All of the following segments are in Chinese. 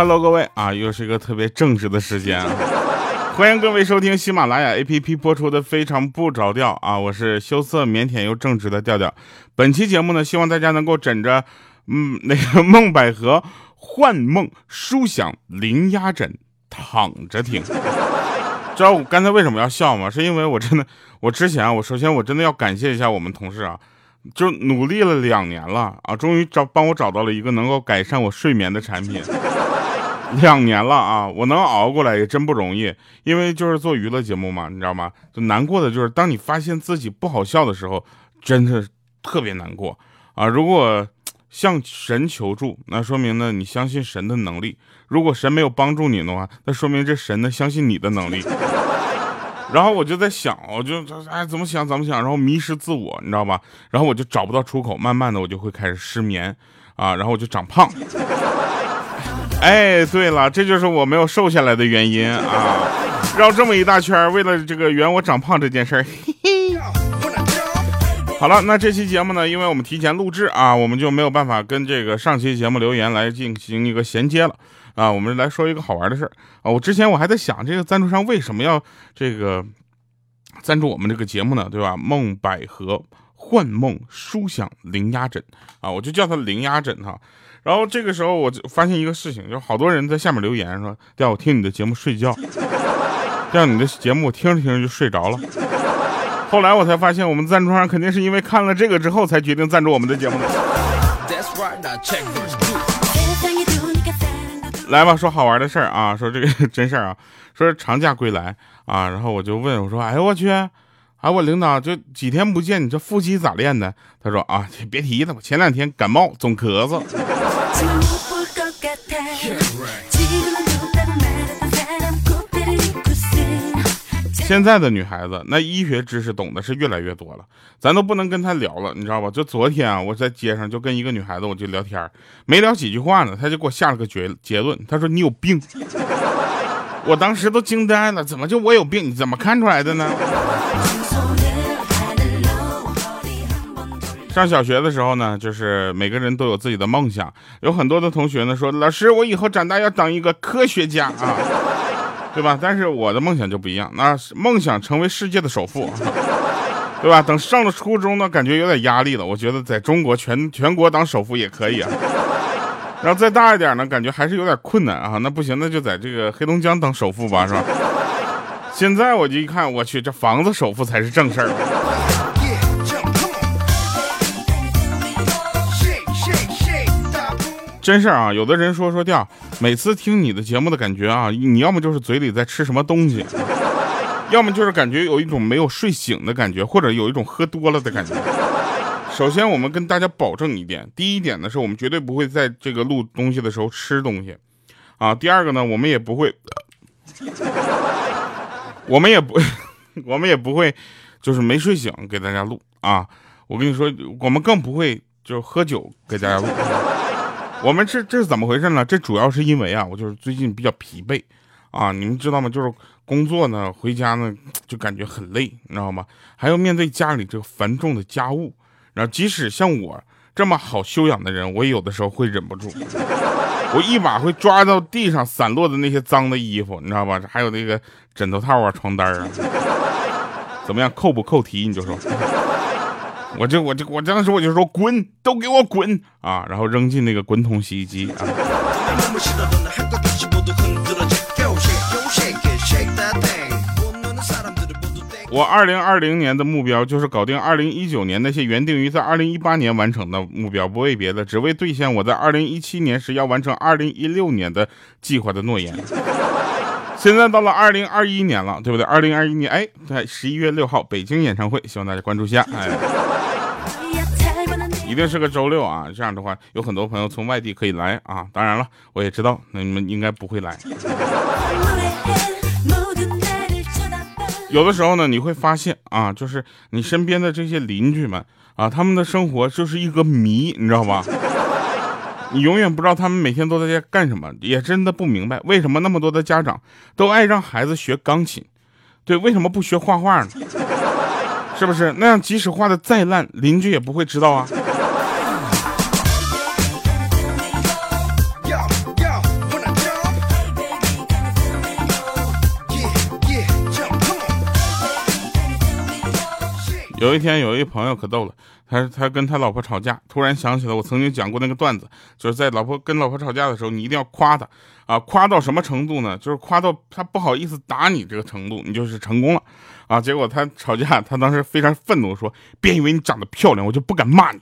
Hello，各位啊，又是一个特别正直的时间啊！欢迎各位收听喜马拉雅 APP 播出的《非常不着调》啊，我是羞涩腼腆又正直的调调。本期节目呢，希望大家能够枕着嗯 那个梦百合幻梦舒享零压枕躺着听。知道我刚才为什么要笑吗？是因为我真的，我之前啊，我首先我真的要感谢一下我们同事啊。就努力了两年了啊，终于找帮我找到了一个能够改善我睡眠的产品。两年了啊，我能熬过来也真不容易。因为就是做娱乐节目嘛，你知道吗？就难过的就是当你发现自己不好笑的时候，真的特别难过啊。如果向神求助，那说明呢你相信神的能力；如果神没有帮助你的话，那说明这神呢相信你的能力。然后我就在想，我就哎怎么想怎么想，然后迷失自我，你知道吧？然后我就找不到出口，慢慢的我就会开始失眠啊，然后我就长胖。哎，对了，这就是我没有瘦下来的原因啊！绕这么一大圈，为了这个圆我长胖这件事儿。好了，那这期节目呢，因为我们提前录制啊，我们就没有办法跟这个上期节目留言来进行一个衔接了。啊，我们来说一个好玩的事儿啊！我之前我还在想，这个赞助商为什么要这个赞助我们这个节目呢？对吧？梦百合幻梦舒享零压枕啊，我就叫它零压枕哈。然后这个时候我就发现一个事情，就好多人在下面留言说：“调我听你的节目睡觉，调你的节目我听着听着就睡着了。”后来我才发现，我们赞助商肯定是因为看了这个之后才决定赞助我们的节目的。来吧，说好玩的事儿啊，说这个真事儿啊，说长假归来啊，然后我就问我说，哎呦我去，哎我领导就几天不见，你这腹肌咋练的？他说啊，别提了，我前两天感冒总咳嗽。现在的女孩子，那医学知识懂得是越来越多了，咱都不能跟她聊了，你知道吧？就昨天啊，我在街上就跟一个女孩子，我就聊天，没聊几句话呢，她就给我下了个结结论，她说你有病。我当时都惊呆了，怎么就我有病？你怎么看出来的呢？上小学的时候呢，就是每个人都有自己的梦想，有很多的同学呢说，老师，我以后长大要当一个科学家啊。对吧？但是我的梦想就不一样，那梦想成为世界的首富，对吧？等上了初中呢，感觉有点压力了。我觉得在中国全全国当首富也可以啊。然后再大一点呢，感觉还是有点困难啊。那不行，那就在这个黑龙江当首富吧，是吧？现在我就一看，我去，这房子首富才是正事儿。真事啊！有的人说说调，每次听你的节目的感觉啊，你要么就是嘴里在吃什么东西，要么就是感觉有一种没有睡醒的感觉，或者有一种喝多了的感觉。首先，我们跟大家保证一点，第一点呢，是我们绝对不会在这个录东西的时候吃东西啊。第二个呢，我们也不会，我们也不，我们也不会，就是没睡醒给大家录啊。我跟你说，我们更不会就是喝酒给大家录。我们这这是怎么回事呢？这主要是因为啊，我就是最近比较疲惫，啊，你们知道吗？就是工作呢，回家呢就感觉很累，你知道吗？还要面对家里这个繁重的家务，然后即使像我这么好修养的人，我有的时候会忍不住，我一把会抓到地上散落的那些脏的衣服，你知道吧？还有那个枕头套啊、床单啊，怎么样？扣不扣题？你就说。我就我就我当时我就说滚，都给我滚啊！然后扔进那个滚筒洗衣机啊。我二零二零年的目标就是搞定二零一九年那些原定于在二零一八年完成的目标，不为别的，只为兑现我在二零一七年时要完成二零一六年的计划的诺言。现在到了二零二一年了，对不对？二零二一年，哎，在十一月六号北京演唱会，希望大家关注一下，哎。一定是个周六啊！这样的话，有很多朋友从外地可以来啊。当然了，我也知道，那你们应该不会来。有的时候呢，你会发现啊，就是你身边的这些邻居们啊，他们的生活就是一个谜，你知道吧？你永远不知道他们每天都在家干什么，也真的不明白为什么那么多的家长都爱让孩子学钢琴，对，为什么不学画画呢？是不是？那样即使画的再烂，邻居也不会知道啊。有一天，有一朋友可逗了，他他跟他老婆吵架，突然想起了我曾经讲过那个段子，就是在老婆跟老婆吵架的时候，你一定要夸她啊，夸到什么程度呢？就是夸到她不好意思打你这个程度，你就是成功了啊。结果他吵架，他当时非常愤怒，说：“别以为你长得漂亮，我就不敢骂你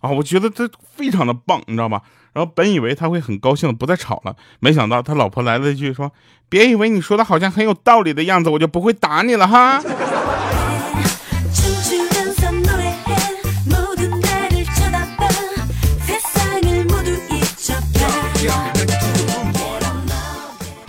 啊！”我觉得这非常的棒，你知道吗？然后本以为他会很高兴，不再吵了，没想到他老婆来了一句说：“别以为你说的好像很有道理的样子，我就不会打你了哈。”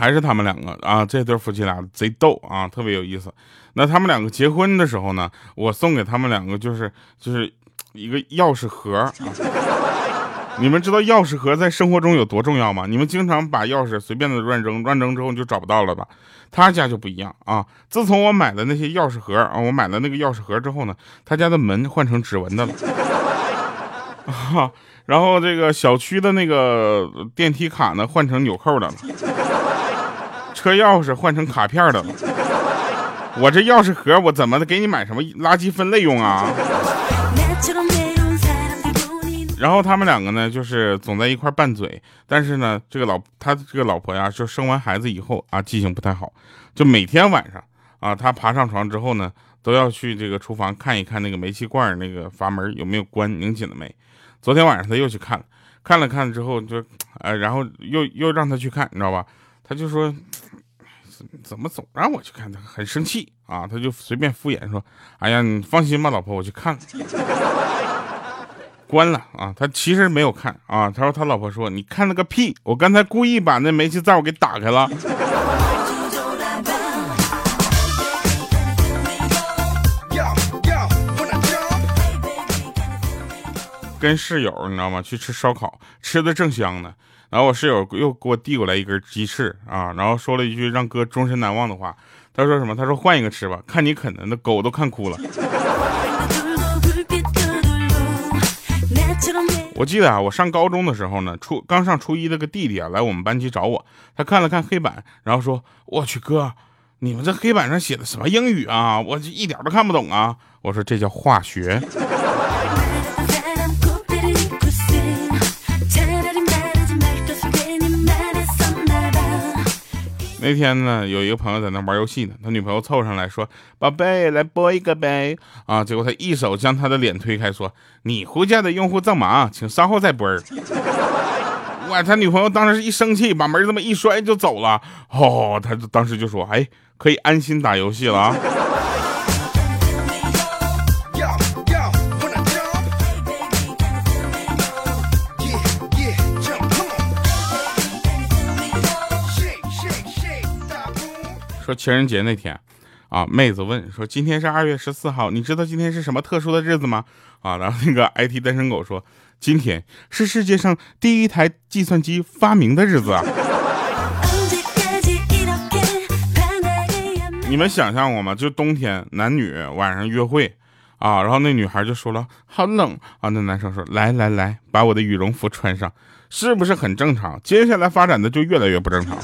还是他们两个啊，这对夫妻俩贼逗啊，特别有意思。那他们两个结婚的时候呢，我送给他们两个就是就是一个钥匙盒。你们知道钥匙盒在生活中有多重要吗？你们经常把钥匙随便的乱扔，乱扔之后你就找不到了吧？他家就不一样啊。自从我买的那些钥匙盒啊，我买了那个钥匙盒之后呢，他家的门换成指纹的了。啊，然后这个小区的那个电梯卡呢，换成纽扣的了。车钥匙换成卡片的了，我这钥匙盒我怎么的给你买什么垃圾分类用啊？然后他们两个呢，就是总在一块拌嘴，但是呢，这个老他这个老婆呀，就生完孩子以后啊，记性不太好，就每天晚上啊，他爬上床之后呢，都要去这个厨房看一看那个煤气罐那个阀门有没有关拧紧了没。昨天晚上他又去看了，看了看之后就，呃，然后又又让他去看，你知道吧？他就说。怎么总让我去看？他很生气啊！他就随便敷衍说：“哎呀，你放心吧，老婆，我去看 了，关了啊。”他其实没有看啊。他说他老婆说：“你看了个屁！我刚才故意把那煤气灶给打开了。”跟室友你知道吗？去吃烧烤，吃的正香呢。然后我室友又给我递过来一根鸡翅啊，然后说了一句让哥终身难忘的话。他说什么？他说换一个吃吧，看你啃的，那狗都看哭了。我记得啊，我上高中的时候呢，初刚上初一那个弟弟啊，来我们班级找我，他看了看黑板，然后说：“我去哥，你们这黑板上写的什么英语啊？我一点都看不懂啊！”我说：“这叫化学。”那天呢，有一个朋友在那玩游戏呢，他女朋友凑上来说：“宝贝，来播一个呗。”啊，结果他一手将他的脸推开，说：“你呼叫的用户正忙，请稍后再播。”哇，他女朋友当时一生气，把门这么一摔就走了。哦，他当时就说：“哎，可以安心打游戏了啊。”说情人节那天，啊，妹子问说：“今天是二月十四号，你知道今天是什么特殊的日子吗？”啊，然后那个 IT 单身狗说：“今天是世界上第一台计算机发明的日子啊！”你们想象过吗？就冬天男女晚上约会，啊，然后那女孩就说了：“好冷啊！”那男生说：“来来来，把我的羽绒服穿上，是不是很正常？”接下来发展的就越来越不正常。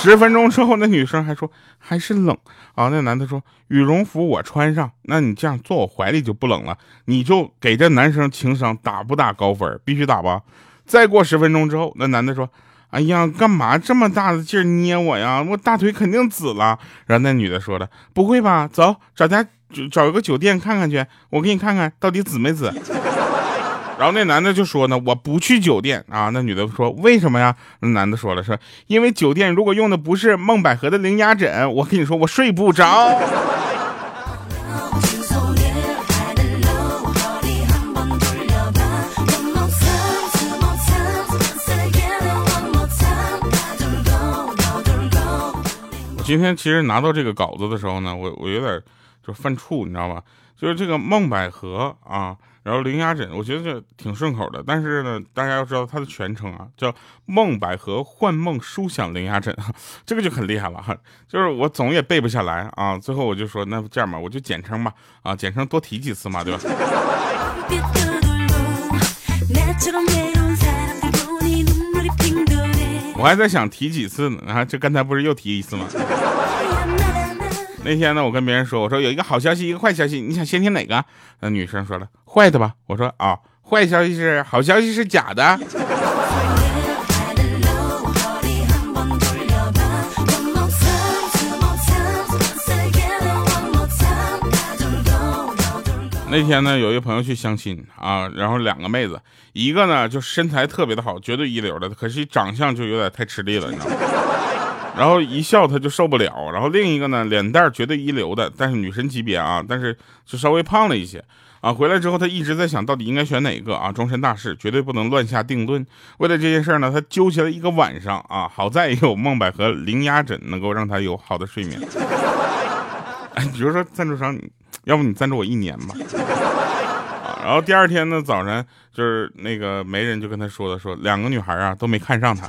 十分钟之后，那女生还说还是冷啊。那男的说羽绒服我穿上，那你这样坐我怀里就不冷了。你就给这男生情商打不打高分？必须打吧。再过十分钟之后，那男的说，哎呀，干嘛这么大的劲捏我呀？我大腿肯定紫了。然后那女的说了，不会吧？走，找家找一个酒店看看去，我给你看看到底紫没紫。然后那男的就说呢，我不去酒店啊。那女的说为什么呀？那男的说了，说因为酒店如果用的不是梦百合的零压枕，我跟你说我睡不着。我今天其实拿到这个稿子的时候呢，我我有点就犯怵，你知道吧？就是这个梦百合啊。然后零压枕，我觉得这挺顺口的，但是呢，大家要知道它的全称啊，叫梦百合幻梦舒享零压枕，这个就很厉害了哈。就是我总也背不下来啊，最后我就说那这样吧，我就简称吧，啊，简称多提几次嘛，对吧？我还在想提几次呢，啊，这刚才不是又提一次吗？那天呢，我跟别人说，我说有一个好消息，一个坏消息，你想先听哪个？那女生说了，坏的吧。我说啊，坏消息是好消息是假的。那天呢，有一个朋友去相亲啊，然后两个妹子，一个呢就身材特别的好，绝对一流的，可惜长相就有点太吃力了，你知道吗？然后一笑他就受不了。然后另一个呢，脸蛋绝对一流的，但是女神级别啊，但是就稍微胖了一些啊。回来之后他一直在想到底应该选哪个啊，终身大事，绝对不能乱下定论。为了这件事呢，他纠结了一个晚上啊，好在有梦百合零压枕能够让他有好的睡眠。哎，比如说赞助商。要不你赞助我一年吧，然后第二天呢早晨就是那个媒人就跟他说了，说两个女孩啊都没看上他。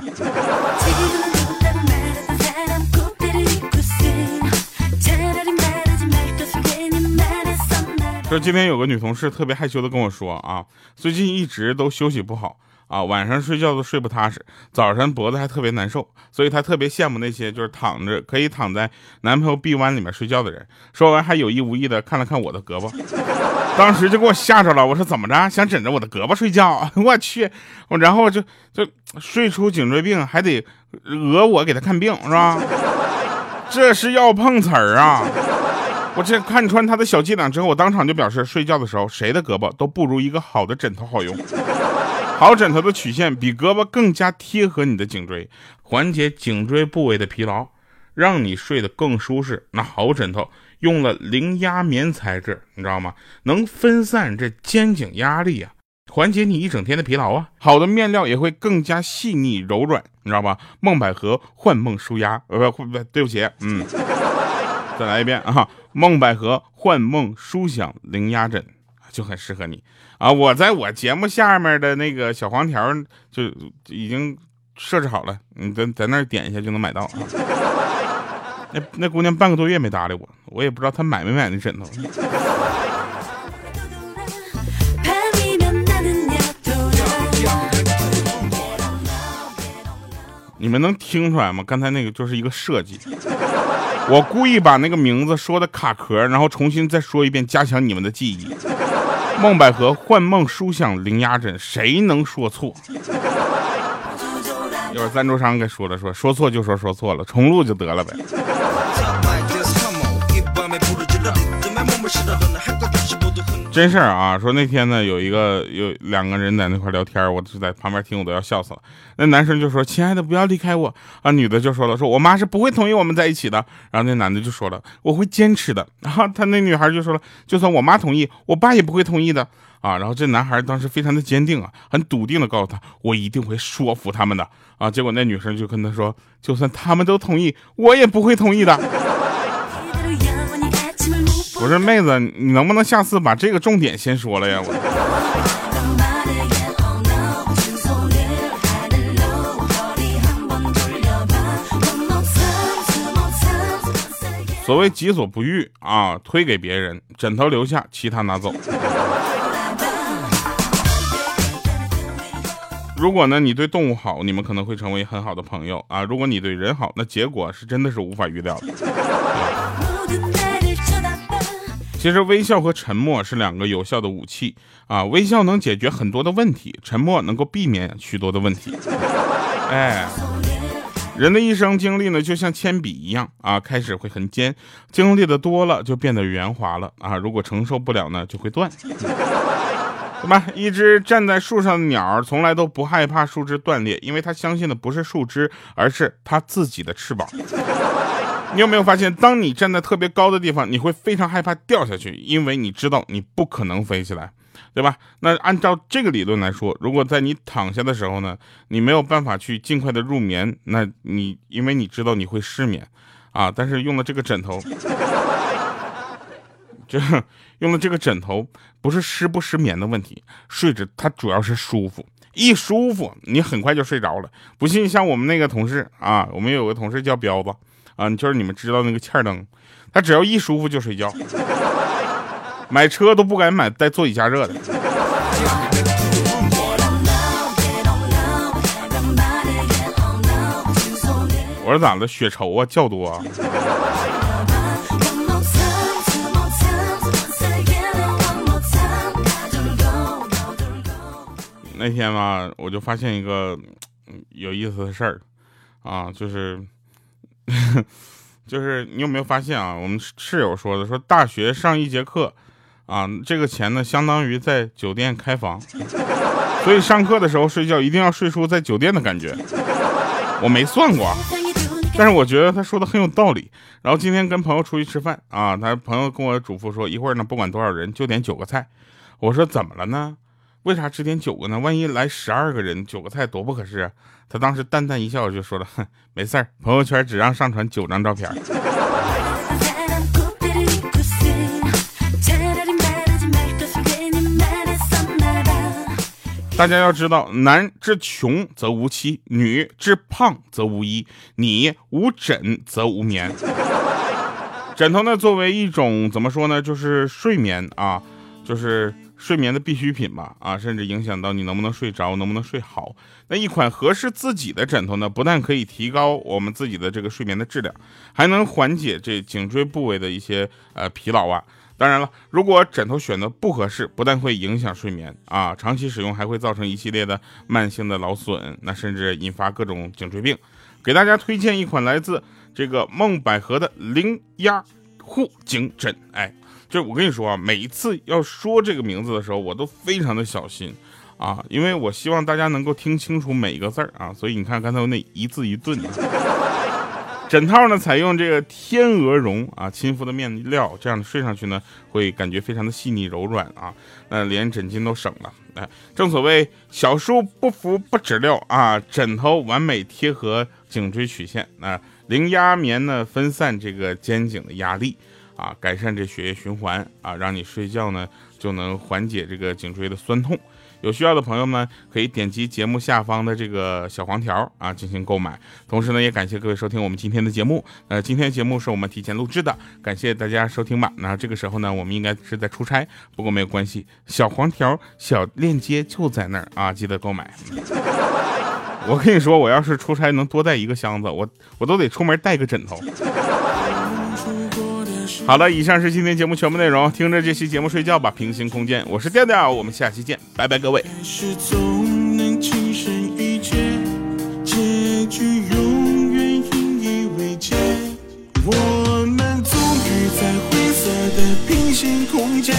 说今天有个女同事特别害羞的跟我说啊，最近一直都休息不好。啊，晚上睡觉都睡不踏实，早上脖子还特别难受，所以她特别羡慕那些就是躺着可以躺在男朋友臂弯里面睡觉的人。说完还有意无意的看了看我的胳膊，当时就给我吓着了。我说怎么着，想枕着我的胳膊睡觉？我去，我然后就就睡出颈椎病，还得讹我给他看病是吧？这是要碰瓷儿啊！我这看穿他的小伎俩之后，我当场就表示，睡觉的时候谁的胳膊都不如一个好的枕头好用。好枕头的曲线比胳膊更加贴合你的颈椎，缓解颈椎部位的疲劳，让你睡得更舒适。那好枕头用了零压棉材质，你知道吗？能分散这肩颈压力啊，缓解你一整天的疲劳啊。好的面料也会更加细腻柔软，你知道吧？梦百合幻梦舒压，呃不不，对不起，嗯，再来一遍啊！梦百合幻梦舒享零压枕就很适合你。啊！我在我节目下面的那个小黄条就已经设置好了，你在在那儿点一下就能买到啊。那那姑娘半个多月没搭理我，我也不知道她买没买那枕头。你们能听出来吗？刚才那个就是一个设计，我故意把那个名字说的卡壳，然后重新再说一遍，加强你们的记忆。梦百合幻梦舒享零压枕，谁能说错？一会儿赞助商给说了，说说错就说说错了，重录就得了呗。真事儿啊！说那天呢，有一个有两个人在那块聊天，我就在旁边听，我都要笑死了。那男生就说：“亲爱的，不要离开我。”啊，女的就说了：“说我妈是不会同意我们在一起的。”然后那男的就说了：“我会坚持的。”然后他那女孩就说了：“就算我妈同意，我爸也不会同意的。”啊，然后这男孩当时非常的坚定啊，很笃定的告诉他：“我一定会说服他们的。”啊，结果那女生就跟他说：“就算他们都同意，我也不会同意的。”我说妹子，你能不能下次把这个重点先说了呀？我。所谓己所不欲啊，推给别人，枕头留下，其他拿走。如果呢，你对动物好，你们可能会成为很好的朋友啊。如果你对人好，那结果是真的是无法预料的。其实微笑和沉默是两个有效的武器啊！微笑能解决很多的问题，沉默能够避免许多的问题。哎，人的一生经历呢，就像铅笔一样啊，开始会很尖，经历的多了就变得圆滑了啊。如果承受不了呢，就会断。对吧？一只站在树上的鸟，从来都不害怕树枝断裂，因为它相信的不是树枝，而是它自己的翅膀。你有没有发现，当你站在特别高的地方，你会非常害怕掉下去，因为你知道你不可能飞起来，对吧？那按照这个理论来说，如果在你躺下的时候呢，你没有办法去尽快的入眠，那你因为你知道你会失眠啊，但是用了这个枕头，就用了这个枕头，不是失不失眠的问题，睡着它主要是舒服，一舒服你很快就睡着了。不信，像我们那个同事啊，我们有个同事叫彪子。啊，就是你们知道那个欠灯，他只要一舒服就睡觉，买车都不敢买带座椅加热的。我说咋了？血稠啊，较多、啊。那天吧，我就发现一个有意思的事儿，啊，就是 就是你有没有发现啊？我们室友说的，说大学上一节课，啊，这个钱呢相当于在酒店开房，所以上课的时候睡觉一定要睡出在酒店的感觉。我没算过，但是我觉得他说的很有道理。然后今天跟朋友出去吃饭啊，他朋友跟我嘱咐说，一会儿呢不管多少人就点九个菜。我说怎么了呢？为啥只点九个呢？万一来十二个人，九个菜多不合适啊。他当时淡淡一笑，就说了：“哼，没事儿，朋友圈只让上传九张照片。”大家要知道，男之穷则无妻，女之胖则无衣，你无枕则无眠。枕头呢，作为一种怎么说呢，就是睡眠啊，就是。睡眠的必需品吧，啊，甚至影响到你能不能睡着，能不能睡好。那一款合适自己的枕头呢，不但可以提高我们自己的这个睡眠的质量，还能缓解这颈椎部位的一些呃疲劳啊。当然了，如果枕头选的不合适，不但会影响睡眠啊，长期使用还会造成一系列的慢性的劳损，那甚至引发各种颈椎病。给大家推荐一款来自这个梦百合的零压护颈枕，哎。就我跟你说啊，每一次要说这个名字的时候，我都非常的小心啊，因为我希望大家能够听清楚每一个字儿啊。所以你看刚才我那一字一顿。枕套呢，采用这个天鹅绒啊，亲肤的面料，这样睡上去呢，会感觉非常的细腻柔软啊，那连枕巾都省了。哎，正所谓小书不服不止料啊，枕头完美贴合颈椎曲线啊，零压棉呢，分散这个肩颈的压力。啊，改善这血液循环啊，让你睡觉呢就能缓解这个颈椎的酸痛。有需要的朋友们可以点击节目下方的这个小黄条啊进行购买。同时呢，也感谢各位收听我们今天的节目。呃，今天节目是我们提前录制的，感谢大家收听吧。那这个时候呢，我们应该是在出差，不过没有关系，小黄条小链接就在那儿啊，记得购买。我跟你说，我要是出差能多带一个箱子，我我都得出门带个枕头。好了，以上是今天节目全部内容。听着这期节目睡觉吧，平行空间，我是调调，我们下期见，拜拜，各位。我们终于在灰色的平行空间，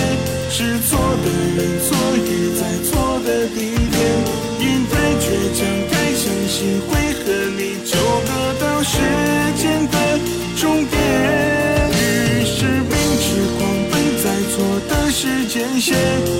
雪